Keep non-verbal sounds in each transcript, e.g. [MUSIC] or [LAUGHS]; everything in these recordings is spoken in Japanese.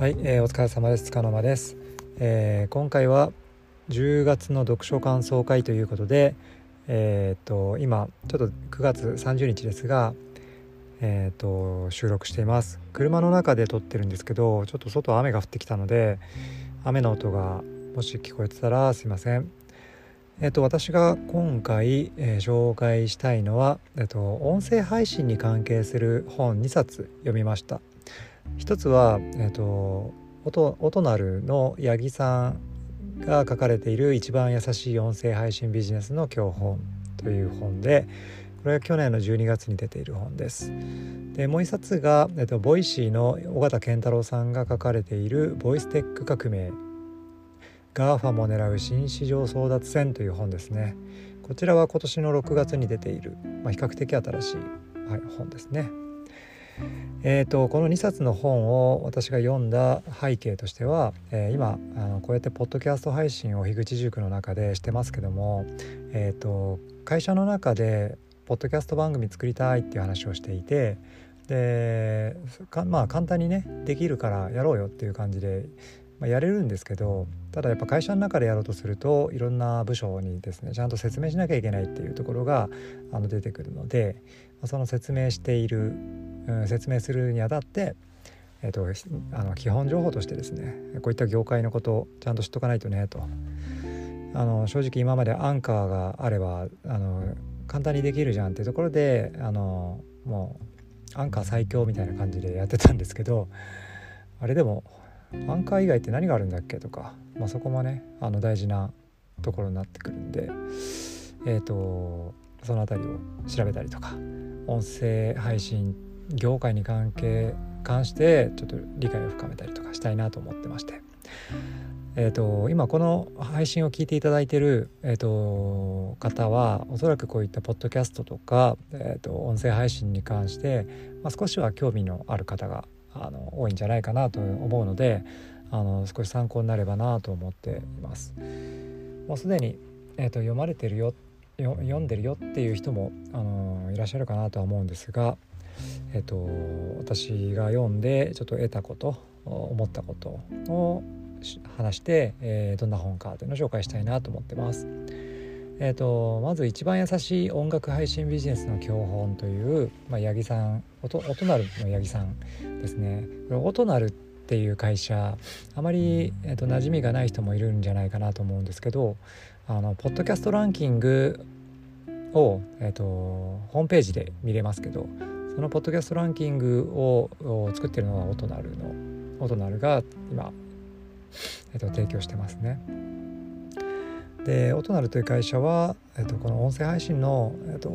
はい、えー、お疲れ様です。つかの間です、えー、今回は10月の読書感想会ということで、えー、と今ちょっと9月30日ですが、えー、と収録しています。車の中で撮ってるんですけど、ちょっと外雨が降ってきたので、雨の音がもし聞こえてたらすいません。えっと、私が今回、えー、紹介したいのは、えっと、音声配信に関係する本2冊読みました。一つは、えーと、オトナルの八木さんが書かれている「一番優しい音声配信ビジネスの教本」という本でこれは去年の12月に出ている本です。でもう一冊が、えっと、 Voicy の尾形健太郎さんが書かれている「ボイステック革命」 GAFA も狙う新市場争奪戦という本ですね。こちらは今年の6月に出ている、まあ、比較的新しい、はい、本ですね。えーと、この2冊の本を私が読んだ背景としては、えー、今あのこうやってポッドキャスト配信を樋口塾の中でしてますけども、えーと、会社の中でポッドキャスト番組作りたいっていう話をしていてでまあ簡単にねできるからやろうよっていう感じで、まあ、やれるんですけどただやっぱ会社の中でやろうとするといろんな部署にですねちゃんと説明しなきゃいけないっていうところがあの出てくるのでその説明しているうん、説明するにあたって、えーと、あの基本情報としてですねこういった業界のことをちゃんと知っとかないとねと。あの正直今までアンカーがあればあの簡単にできるじゃんっていうところであのもうアンカー最強みたいな感じでやってたんですけどあれでもアンカー以外って何があるんだっけとか、まあ、そこもねあの大事なところになってくるんでえっ、ー、とその辺りを調べたりとか音声配信業界に関係関してちょっと理解を深めたりとかしたいなと思ってまして。えーと、今この配信を聞いていただいてる、えーと、方はおそらくこういったポッドキャストとか、えーと、音声配信に関して、まあ、少しは興味のある方があの多いんじゃないかなと思うのであの少し参考になればなと思っています。もうすでに、えー、と読まれてるよ読んでるよっていう人もあのいらっしゃるかなとは思うんですがえっと、私が読んでちょっと得たこと思ったことを話して、えー、どんな本かというのを紹介したいなと思ってます。えーと、まず一番優しい音楽配信ビジネスの教本という、まあ、八木さん音音なるの八木さんですねこれ音なるっていう会社あまり、えーと、馴染みがない人もいるんじゃないかなと思うんですけどあのポッドキャストランキングを、えーとホームページで見れますけどそのポッドキャストランキングを作ってるのがオトナルのオトナルが今、えっと、提供してますね。でオトナルという会社は、えっと、この音声配信のえっと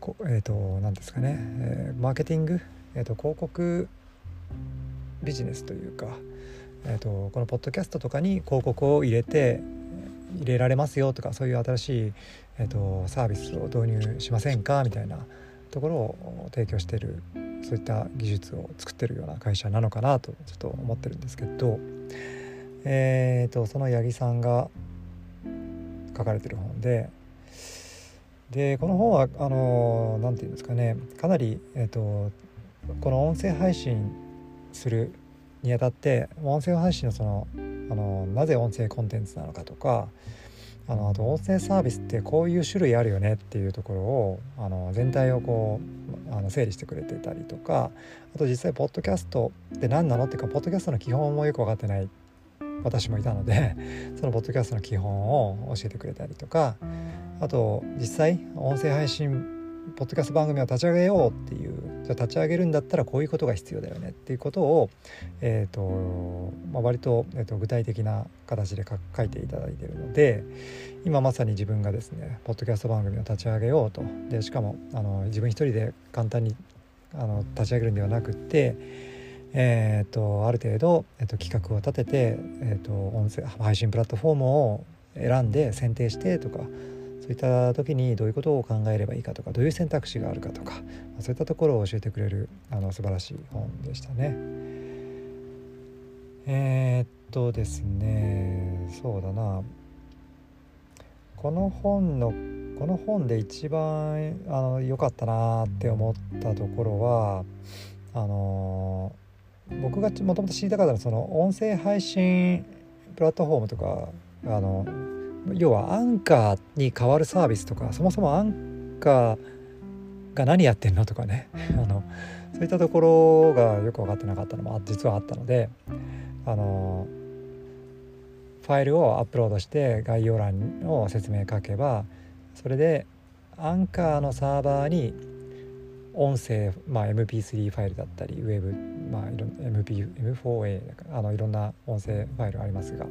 こえっと何ですかね、えー、マーケティング、えっと、広告ビジネスというか、えっと、このポッドキャストとかに広告を入れて入れられますよとかそういう新しい、えっと、サービスを導入しませんかみたいなところを提供してるそういった技術を作ってるような会社なのかなとちょっと思ってるんですけど、えーと、その八木さんが書かれてる本ででこの本はあの何て言うんですかねかなり、えーと、この音声配信するにあたって音声配信のそのあのなぜ音声コンテンツなのかとかあのあと音声サービスってこういう種類あるよねっていうところをあの全体をこうあの整理してくれてたりとかあと実際ポッドキャストって何なのっていうかポッドキャストの基本もよく分かってない私もいたので [LAUGHS] そのポッドキャストの基本を教えてくれたりとかあと実際音声配信ポッドキャスト番組を立ち上げようっていう立ち上げるんだったらこういうことが必要だよねっていうことを、えーとまあ、割と,、えーと具体的な形で書いていただいているので今まさに自分がですねポッドキャスト番組を立ち上げようと。でしかもあの自分一人で簡単にあの立ち上げるんではなくって、えーと、ある程度、えーと、企画を立てて、えーと音声配信プラットフォームを選んで選定してとかそういった時にどういうことを考えればいいかとかどういう選択肢があるかとかそういったところを教えてくれるあの素晴らしい本でしたね。えー、っとですねそうだなこの本のこの本で一番良かったなって思ったところはあの僕がもともと知りたかったのはその音声配信プラットフォームとかあの要はアンカーに代わるサービスとかそもそもアンカーが何やってんのとかね。[LAUGHS] あのそういったところがよく分かってなかったのも実はあったのであのファイルをアップロードして概要欄を説明書けばそれでアンカーのサーバーに音声、まあ、MP3 ファイルだったりウェブ、まあ、いろ MP M4A あのいろんな音声ファイルありますが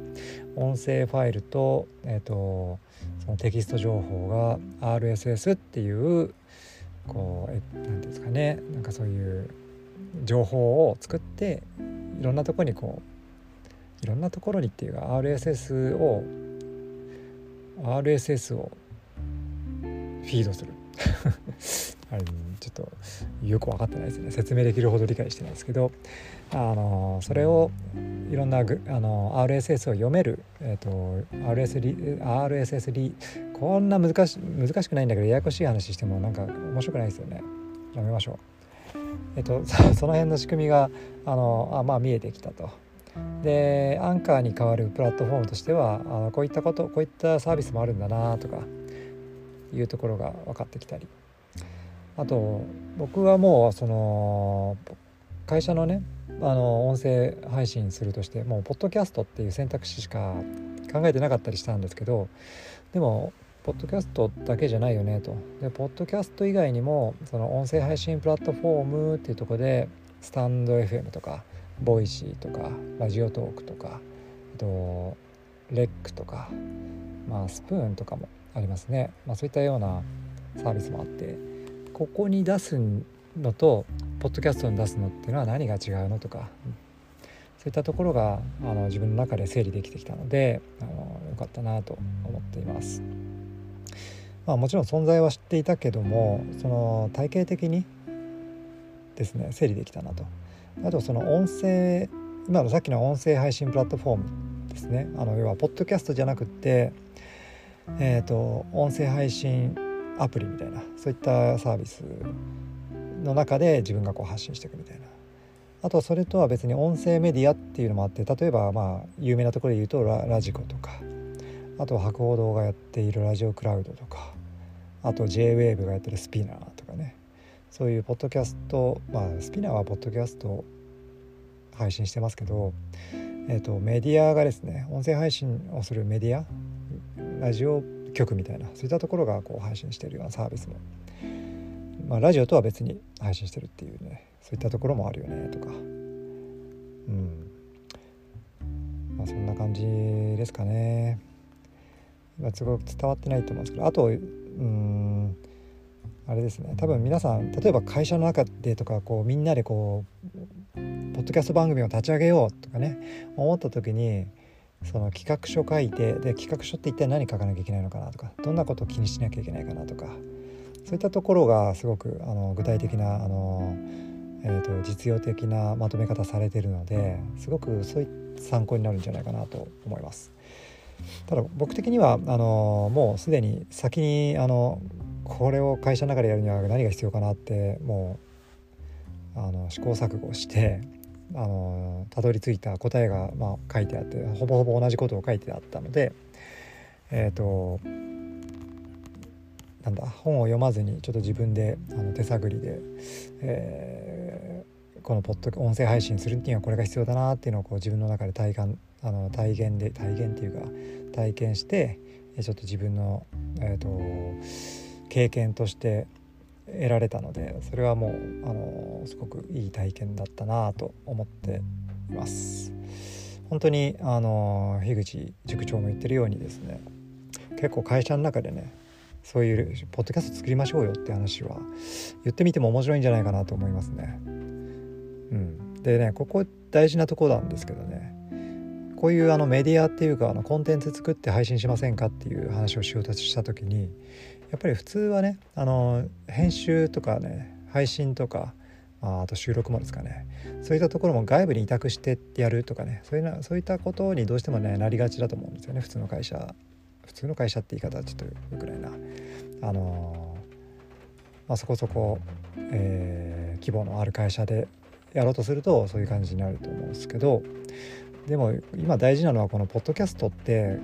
音声ファイルと,、えーと、そのテキスト情報が RSS っていうこうえなんですかねなんかそういう情報を作っていろんなところにこういろんなところにっていうか RSS を RSS をフィードする。あれちょっとよく分かってないですね説明できるほど理解してないですけどあのそれをいろんなあの RSS を読める、えーと、RSS リ RSS リこんな難し難しくないんだけどややこしい話してもなんか面白くないですよねやめましょう。えっと、[LAUGHS] その辺の仕組みがあのあまあ見えてきたと。でアンカーに代わるプラットフォームとしてはあのこういったことこういったサービスもあるんだなとかいうところが分かってきたりあと僕はもうその会社のねあの音声配信するとしてもうポッドキャストっていう選択肢しか考えてなかったりしたんですけどでもポッドキャストだけじゃないよねと。でポッドキャスト以外にもその音声配信プラットフォームっていうとこでスタンド FM とかボイシーとかラジオトークとかあとレックとかまあスプーンとかもありますね、まあ、そういったようなサービスもあって。ここに出すのとポッドキャストに出すのっていうのは何が違うのとかそういったところがあの自分の中で整理できてきたのであのよかったなと思っています。まあ、もちろん存在は知っていたけどもその体系的にですね整理できたなと。あとその音声今のさっきの音声配信プラットフォームですねあの要はポッドキャストじゃなくってえっ、ー、と音声配信アプリみたいなそういったサービスの中で自分がこう発信していくみたいな。あとそれとは別に音声メディアっていうのもあって例えばまあ有名なところで言うとラジコとかあとは博報堂がやっているラジオクラウドとかあと JWAVE がやってるスピナーとかね。そういうポッドキャストまあスピナーはポッドキャスト配信してますけど、えーと、メディアがですね音声配信をするメディアラジオ局みたいなそういったところがこう配信してるようなサービスも、まあ、ラジオとは別に配信してるっていうねそういったところもあるよねとか。うん。まあそんな感じですかね、まあ、すごく伝わってないと思うんですけどあとうんあれですね。多分皆さん例えば会社の中でとかこうみんなでこうポッドキャスト番組を立ち上げようとかね思った時にその企画書書いてで企画書って一体何書かなきゃいけないのかなとかどんなことを気にしなきゃいけないかなとかそういったところがすごくあの具体的なあの、えーと、実用的なまとめ方されてるのですごくそういう参考になるんじゃないかなと思います。ただ僕的にはあのもうすでに先にあのこれを会社の中でやるには何が必要かなってもうあの試行錯誤してあのたどり着いた答えが、まあ、書いてあってほぼほぼ同じことを書いてあったのでえっ、ー、となんだ本を読まずにちょっと自分であの手探りで、えー、このポッド音声配信するにはこれが必要だなっていうのをこう自分の中で体感あの体験で体験っていうか体験してちょっと自分の、えーと経験として得られたのでそれはもうあのすごくいい体験だったなと思っています。本当にあの樋口塾長も言ってるようにですね結構会社の中でねそういうポッドキャスト作りましょうよって話は言ってみても面白いんじゃないかなと思いますね。うん、でねここ大事なとこなんですけどねこういうあのメディアっていうかあのコンテンツ作って配信しませんかっていう話をしようとした時にやっぱり普通はねあの編集とかね配信とかあと収録もですかね。そういったところも外部に委託してやるとかねそういうなそういったことにどうしてもねなりがちだと思うんですよね。普通の会社普通の会社って言い方はちょっとよくないな。あのまあ、そこそこ、えー、規模のある会社でやろうとするとそういう感じになると思うんですけど。でも今大事なのはこのポッドキャストって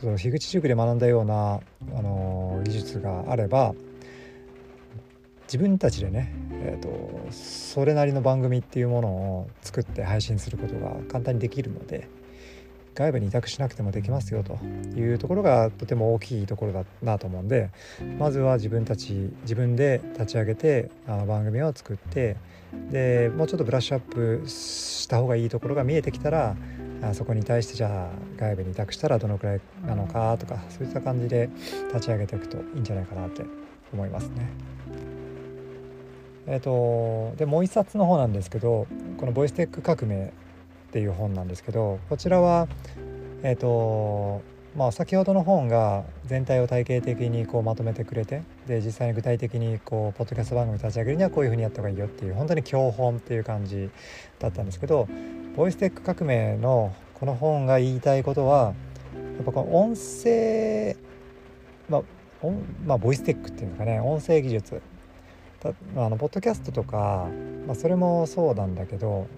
樋口塾で学んだような、あの技術があれば自分たちでね、えーと、それなりの番組っていうものを作って配信することが簡単にできるので外部に委託しなくてもできますよというところがとても大きいところだなと思うんでまずは自分たち自分で立ち上げてあ番組を作ってでもうちょっとブラッシュアップした方がいいところが見えてきたらあそこに対してじゃあ外部に委託したらどのくらいなのかとかそういった感じで立ち上げていくといいんじゃないかなって思いますね。えっ、ー、とでもう一冊の方なんですけどこの「ボイステック革命」っていう本なんですけどこちらはえっ、ー、とまあ先ほどの本が全体を体系的にこうまとめてくれてで実際に具体的にこうポッドキャスト番組立ち上げるにはこういうふうにやった方がいいよっていう本当に教本っていう感じだったんですけどボイステック革命のこの本が言いたいことはやっぱこの音声まあまあ、ボイステックっていうのかね音声技術。あのポッドキャストとか、まあ、それもそうなんだけど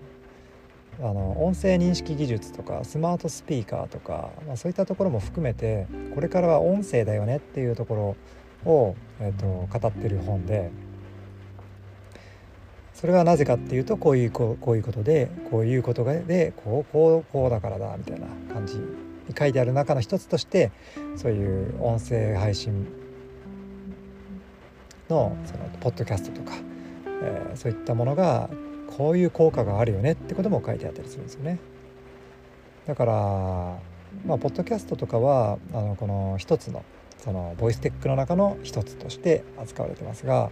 あの音声認識技術とかスマートスピーカーとか、まあ、そういったところも含めてこれからは音声だよねっていうところを、えーと、語ってる本でそれはなぜかっていうとこういうこうこういうことでこういうことでこうこうこうだからだみたいな感じに書いてある中の一つとしてそういう音声配信のそのポッドキャストとか、えー、そういったものがこういう効果があるよねってことも書いてあったりするんですよね。だからまあポッドキャストとかはあのこの一つのそのボイステックの中の一つとして扱われてますが、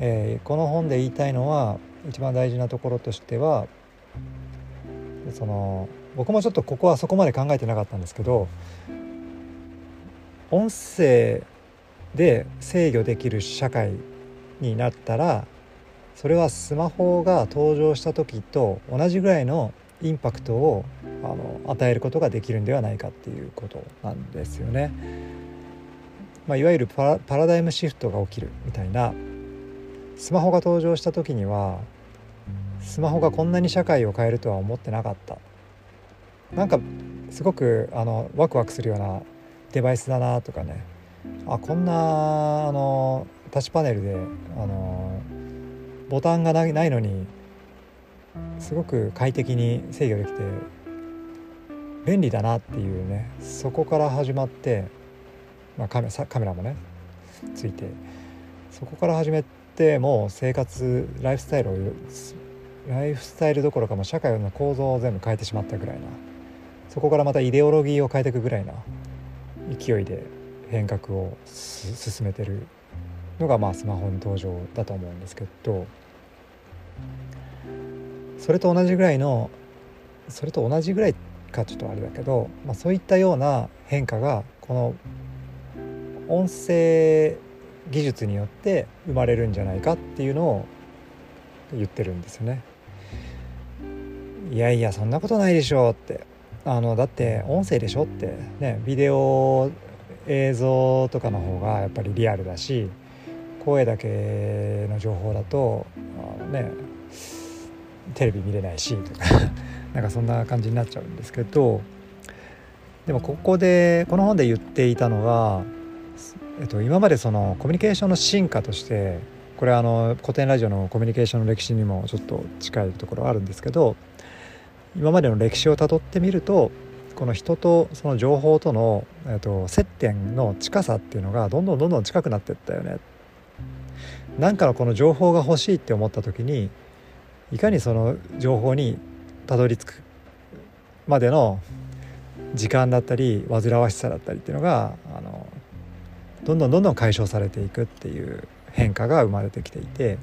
えー、この本で言いたいのは一番大事なところとしてはその僕もちょっとここはそこまで考えてなかったんですけど音声で制御できる社会になったらそれはスマホが登場した時と同じぐらいのインパクトをあの与えることができるんではないかっていうことなんですよね。まあ、いわゆるパラダイムシフトが起きるみたいなスマホが登場した時にはスマホがこんなに社会を変えるとは思ってなかったなんかすごくあのワクワクするようなデバイスだなとかねあこんなあのタッチパネルであのボタンがないのにすごく快適に制御できて便利だなっていうねそこから始まって、まあ、カメカメラもねついてそこから始めてもう生活ライフスタイルをライフスタイルどころかも社会の構造を全部変えてしまったぐらいなそこからまたイデオロギーを変えていくぐらいな勢いで変革を進めてるのがまあスマホの登場だと思うんですけどそれと同じぐらいのそれと同じぐらいかちょっとあれだけど、まあ、そういったような変化がこの音声技術によって生まれるんじゃないかっていうのを言ってるんですよね。いやいやそんなことないでしょってあのだって音声でしょってねビデオ映像とかの方がやっぱりリアルだし声だけの情報だとあのねテレビ見れないしとか [LAUGHS] なんかそんな感じになっちゃうんですけどでもここでこの本で言っていたのが、えっと、今までそのコミュニケーションの進化としてこれはあの古典ラジオのコミュニケーションの歴史にもちょっと近いところあるんですけど今までの歴史をたどってみるとこの人とその情報との、えっと、接点の近さっていうのがどんどんどんどん近くなってったよね。なんかのこの情報が欲しいって思った時にいかにその情報にたどり着くまでの時間だったり煩わしさだったりっていうのがあのどんどんどんどん解消されていくっていう変化が生まれてきていて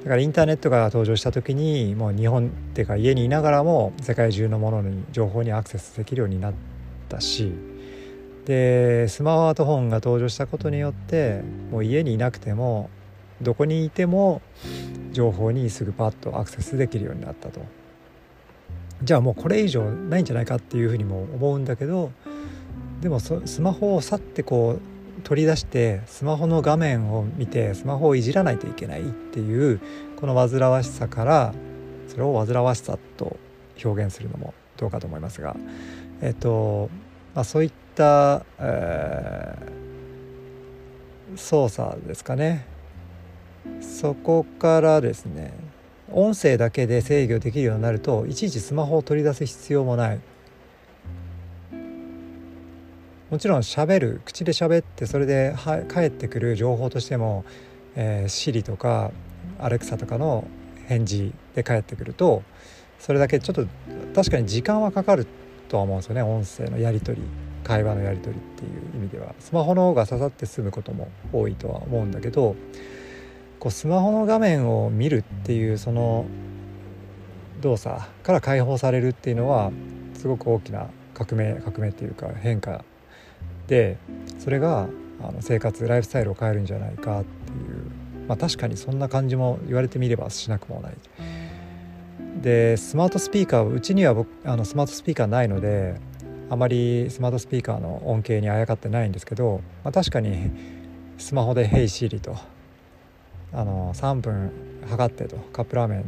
だからインターネットが登場した時にもう日本っていうか家にいながらも世界中のものに情報にアクセスできるようになったしでスマートフォンが登場したことによってもう家にいなくてもどこにいても情報にすぐパッとアクセスできるようになったと。じゃあもうこれ以上ないんじゃないかっていうふうにも思うんだけどでもスマホを去ってこう取り出してスマホの画面を見てスマホをいじらないといけないっていうこの煩わしさからそれを煩わしさと表現するのもどうかと思いますが、えっとまあ、そういった、えー、操作ですかね。そこからですね音声だけで制御できるようになるといちいちスマホを取り出す必要もない。もちろん喋る口で喋ってそれでは返ってくる情報としても、えー、Siri とか Alexa とかの返事で返ってくるとそれだけちょっと確かに時間はかかるとは思うんですよね音声のやり取り会話のやり取りっていう意味では。スマホの方が刺さって済むことも多いとは思うんだけどこうスマホの画面を見るっていうその動作から解放されるっていうのはすごく大きな革命革命っていうか変化でそれがあの生活ライフスタイルを変えるんじゃないかっていうまあ確かにそんな感じも言われてみればしなくもない。でスマートスピーカーうちには僕あのスマートスピーカーないのであまりスマートスピーカーの恩恵にあやかってないんですけど、まあ、確かにスマホで「ヘイシリとあの3分測ってとカップラーメン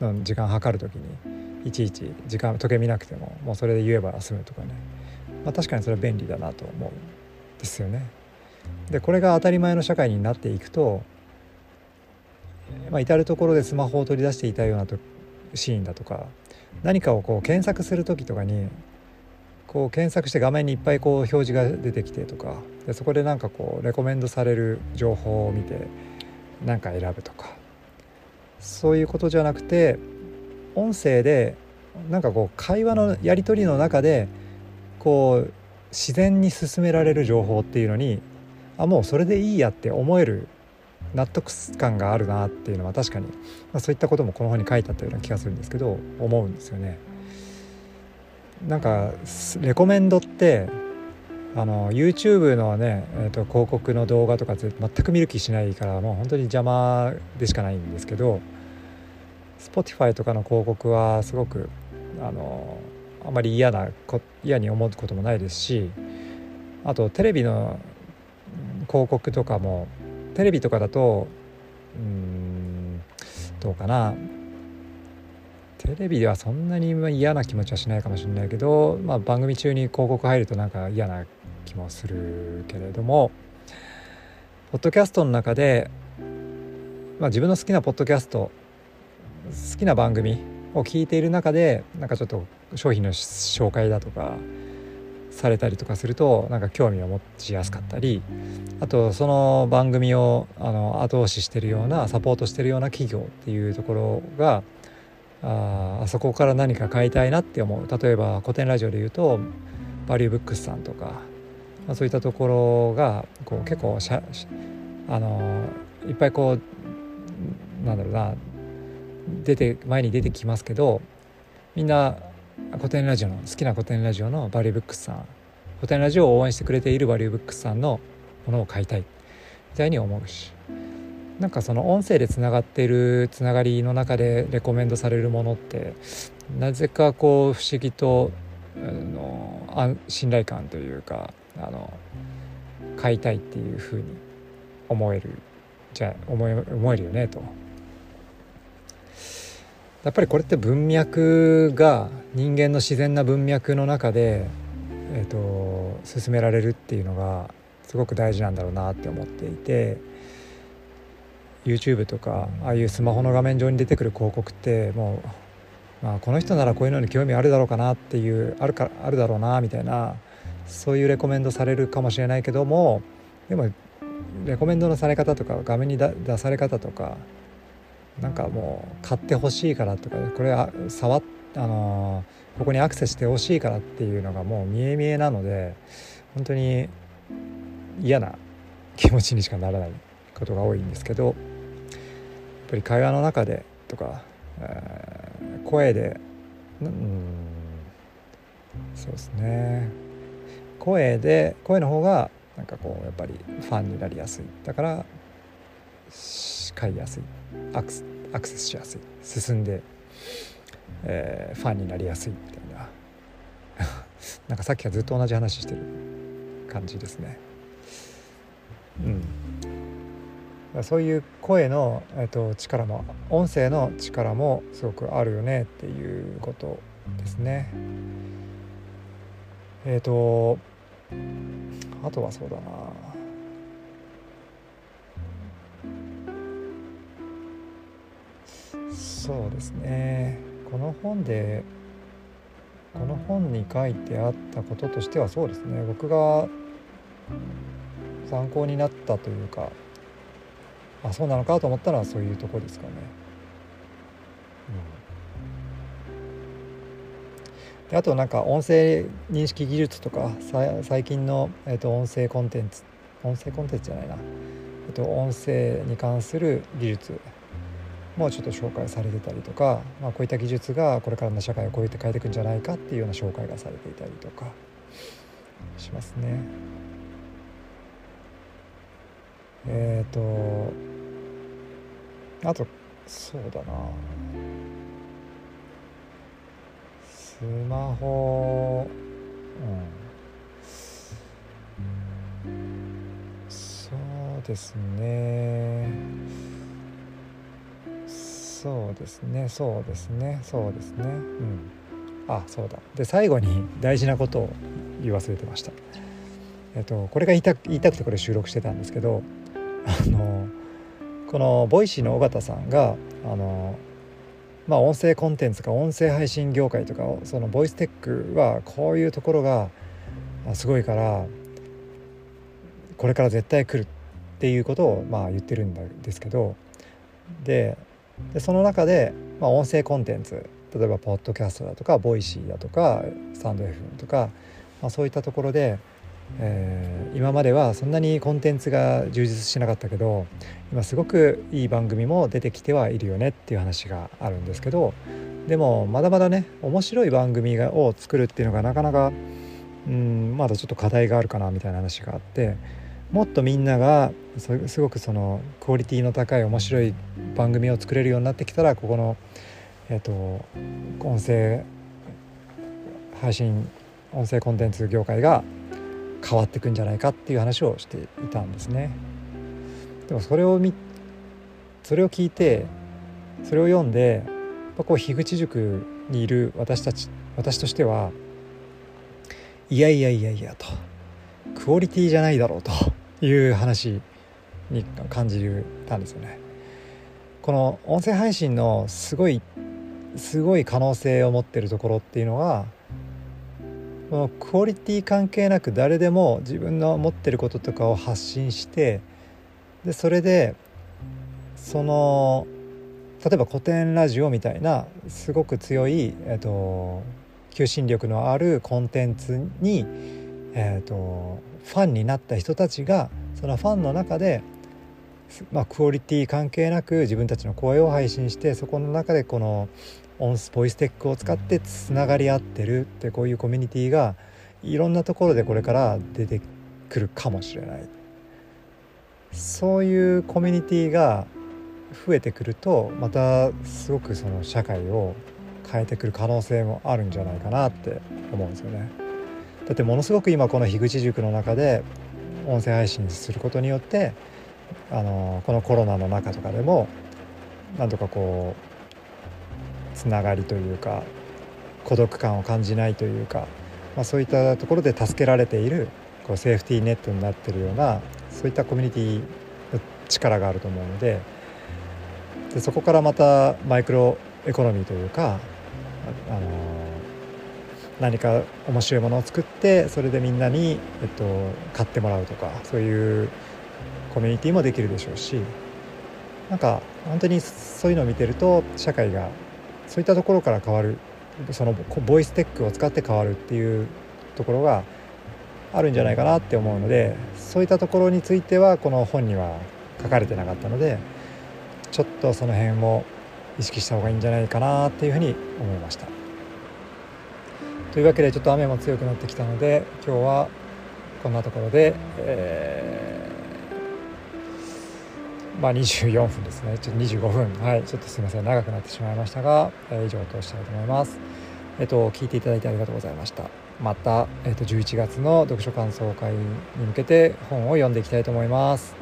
の時間測る時にいちいち時間時計見なくてももうそれで言えば済むとかねまあ、確かにそれは便利だなと思うんですよね。でこれが当たり前の社会になっていくと、まあ、至る所でスマホを取り出していたようなとシーンだとか何かをこう検索する時とかにこう検索して画面にいっぱいこう表示が出てきてとかでそこでなんかこうレコメンドされる情報を見て何か選ぶとかそういうことじゃなくて音声でなんかこう会話のやり取りの中でこう自然に進められる情報っていうのにあもうそれでいいやって思える納得感があるなっていうのは確かに、まあ、そういったこともこの本に書いてあったような気がするんですけど思うんですよね。なんかレコメンドってあの YouTube のね、えーと、広告の動画とか全く見る気しないからもう本当に邪魔でしかないんですけど Spotify とかの広告はすごくあのあまり嫌な嫌に思うこともないですしあとテレビの広告とかもテレビとかだとうんどうかな。テレビではそんなに嫌な気持ちはしないかもしれないけど、まあ、番組中に広告入るとなんか嫌な気もするけれどもポッドキャストの中で、まあ、自分の好きなポッドキャスト好きな番組を聞いている中でなんかちょっと商品の紹介だとかされたりとかするとなんか興味を持ちやすかったりあとその番組をあの後押ししてるようなサポートしてるような企業っていうところがああそこから何か買いたいなって思う。例えば古典ラジオで言うとバリューブックスさんとか、まあ、そういったところがこう結構しゃあのいっぱいこうなんだろうな出て前に出てきますけどみんな古典ラジオの好きな古典ラジオのバリューブックスさん古典ラジオを応援してくれているバリューブックスさんのものを買いたいみたいに思うしなんかその音声でつながっているつながりの中でレコメンドされるものってなぜかこう不思議とあの信頼感というかあの買いたいっていうふうに思えるじゃ思え思えるよねと。やっぱりこれって文脈が人間の自然な文脈の中で、えーと、進められるっていうのがすごく大事なんだろうなって思っていて YouTube とかああいうスマホの画面上に出てくる広告ってもう、まあ、この人ならこういうのに興味あるだろうかなっていうあるかあるだろうなみたいなそういうレコメンドされるかもしれないけどもでもレコメンドのされ方とか画面に出され方とかなんかもう買ってほしいからとかこれは触っあのー、ここにアクセスしてほしいからっていうのがもう見え見えなので本当に嫌な気持ちにしかならないことが多いんですけどやっぱり会話の中でとか、えー、声でうんそうですね。声で声の方がなんかこうやっぱりファンになりやすい。だから買いやすい。アクアクセスしやすい。進んで、えー、ファンになりやすい。みたいな。[LAUGHS] なんかさっきからずっと同じ話してる感じですね。うん、そういう声の、えー、と力も音声の力もすごくあるよねっていうことですね。えっ、ー、とあとはそうだな。そうですね。この本でこの本に書いてあったこととしてはそうですね。僕が参考になったというかあそうなのかと思ったらそういうとこですかね。うん、であとなんか音声認識技術とか最近の、えー、と音声コンテンツ音声コンテンツじゃないな、えー、と音声に関する技術もちょっと紹介されてたりとか、まあ、こういった技術がこれからの社会をこうやって変えていくんじゃないかっていうような紹介がされていたりとかしますね。えっ、ー、とあとそうだなスマホ。うん。そうですね。そうですね。そうですね。そうですね。うん。あそうだ。で最後に大事なことを言い忘れてました。えっとこれが言いた言いたくてこれ収録してたんですけどあのこの Voicy の尾形さんがあのまあ音声コンテンツか音声配信業界とかそのボイステックはこういうところがすごいからこれから絶対来るっていうことをまあ言ってるんですけどでその中で、まあ、音声コンテンツ例えばポッドキャストだとかボイシーだとかスタンド FM とか、まあ、そういったところで、え、今まではそんなにコンテンツが充実しなかったけど今すごくいい番組も出てきてはいるよねっていう話があるんですけどでもまだまだね面白い番組を作るっていうのがなかなかうんまだちょっと課題があるかなみたいな話があって。もっとみんながすごくそのクオリティの高い面白い番組を作れるようになってきたらここの、えーと、音声配信音声コンテンツ業界が変わっていくんじゃないかっていう話をしていたんですね。でもそれを見それを聞いてそれを読んでこう樋口塾にいる私たち私としてはいやいやいやいやとクオリティじゃないだろうという話に感じたんですよね。この音声配信のすごいすごい可能性を持ってるところっていうのはこのクオリティ関係なく誰でも自分の持ってることとかを発信してでそれでその例えば古典ラジオみたいなすごく強い、えーと、求心力のあるコンテンツに、えーとファンになった人たちがそのファンの中で、まあ、クオリティ関係なく自分たちの声を配信してそこの中でこのオンスボイステックを使ってつながり合ってるってこういうコミュニティがいろんなところでこれから出てくるかもしれないそういうコミュニティが増えてくるとまたすごくその社会を変えてくる可能性もあるんじゃないかなって思うんですよね。だってものすごく今この樋口塾の中で音声配信することによってあのこのコロナの中とかでもなんとかこうつながりというか孤独感を感じないというか、まあ、そういったところで助けられているこうセーフティーネットになってるようなそういったコミュニティの力があると思うのででそこからまたマイクロエコノミーというかあの何か面白いものを作ってそれでみんなに、えっと、買ってもらうとかそういうコミュニティもできるでしょうしなんか本当にそういうのを見てると社会がそういったところから変わるそのボイステックを使って変わるっていうところがあるんじゃないかなって思うのでそういったところについてはこの本には書かれてなかったのでちょっとその辺も意識した方がいいんじゃないかなっていうふうに思いました。というわけでちょっと雨も強くなってきたので今日はこんなところで、えー、まあ24分ですね。ちょっと25分。はい。ちょっとすいません。長くなってしまいましたが、えー、以上としたいと思います。えっと聞いていただいてありがとうございました。また、えー、と11月の読書感想会に向けて本を読んでいきたいと思います。